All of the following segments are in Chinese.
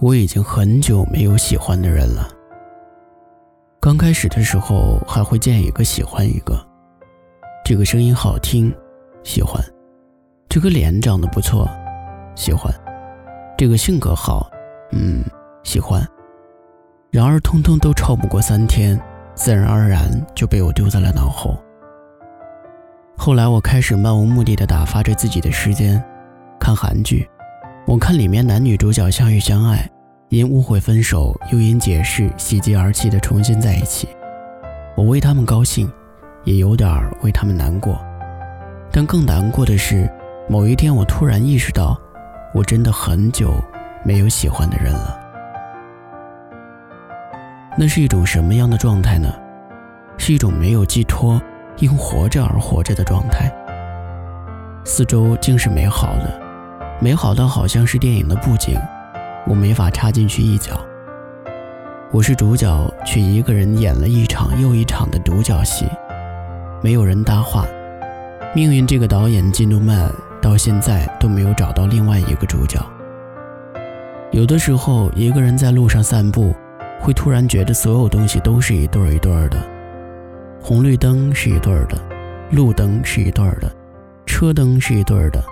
我已经很久没有喜欢的人了。刚开始的时候还会见一个喜欢一个，这个声音好听，喜欢；这个脸长得不错，喜欢；这个性格好，嗯，喜欢。然而，通通都超不过三天，自然而然就被我丢在了脑后。后来，我开始漫无目的的打发着自己的时间，看韩剧。我看里面男女主角相遇相爱。因误会分手，又因解释喜极而泣的重新在一起，我为他们高兴，也有点为他们难过。但更难过的是，某一天我突然意识到，我真的很久没有喜欢的人了。那是一种什么样的状态呢？是一种没有寄托，因活着而活着的状态。四周竟是美好的，美好到好像是电影的布景。我没法插进去一脚。我是主角，却一个人演了一场又一场的独角戏，没有人搭话。命运这个导演进度慢，到现在都没有找到另外一个主角。有的时候，一个人在路上散步，会突然觉得所有东西都是一对儿一对儿的，红绿灯是一对儿的，路灯是一对儿的，车灯是一对儿的，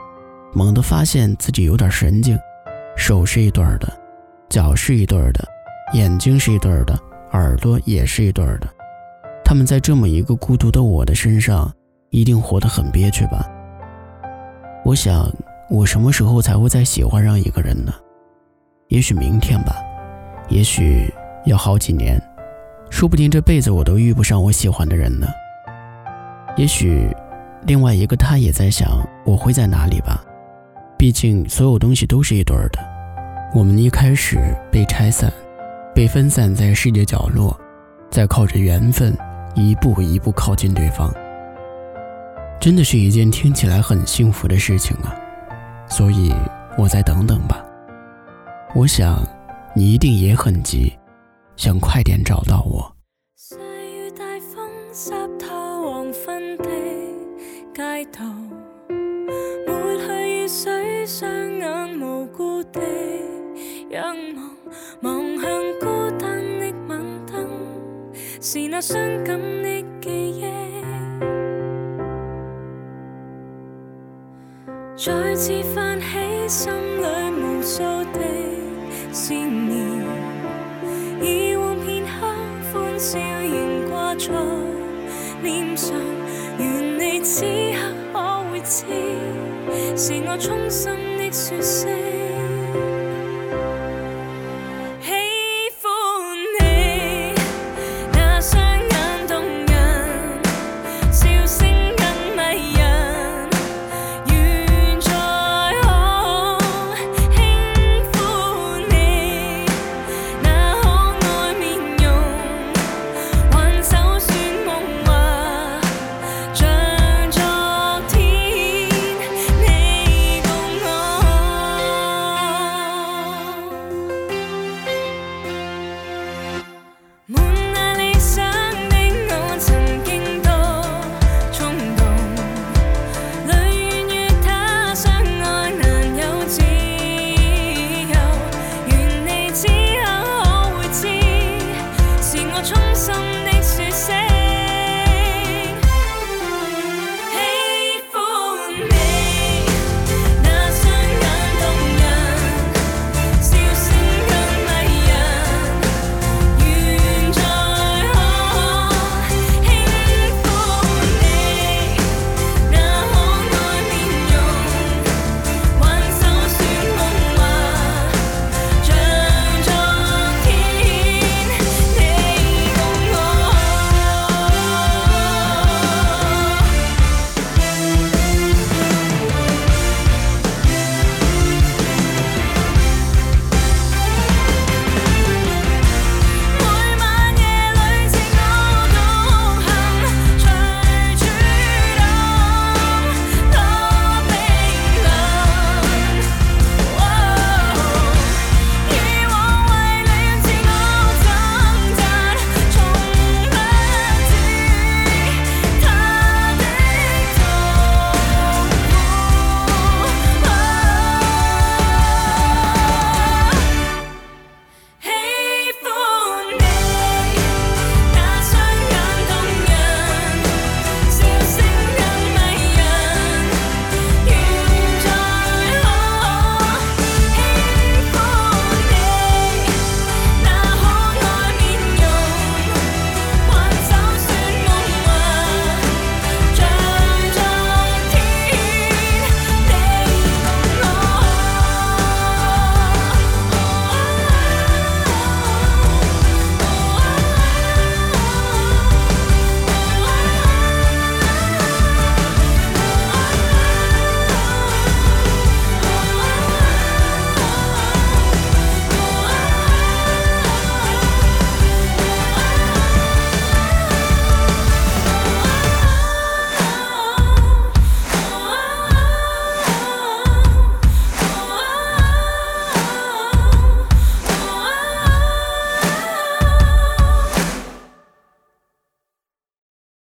猛地发现自己有点神经。手是一对儿的，脚是一对儿的，眼睛是一对儿的，耳朵也是一对儿的。他们在这么一个孤独的我的身上，一定活得很憋屈吧？我想，我什么时候才会再喜欢上一个人呢？也许明天吧，也许要好几年，说不定这辈子我都遇不上我喜欢的人呢。也许，另外一个他也在想我会在哪里吧。毕竟，所有东西都是一对儿的。我们一开始被拆散，被分散在世界角落，再靠着缘分一步一步靠近对方，真的是一件听起来很幸福的事情啊！所以，我再等等吧。我想，你一定也很急，想快点找到我。双无辜地仰望，望向孤单的晚灯，是那伤感的记忆，再次泛起心里无数的思念。以往片刻欢笑仍挂在脸上，愿你此刻可会知。是我衷心说声。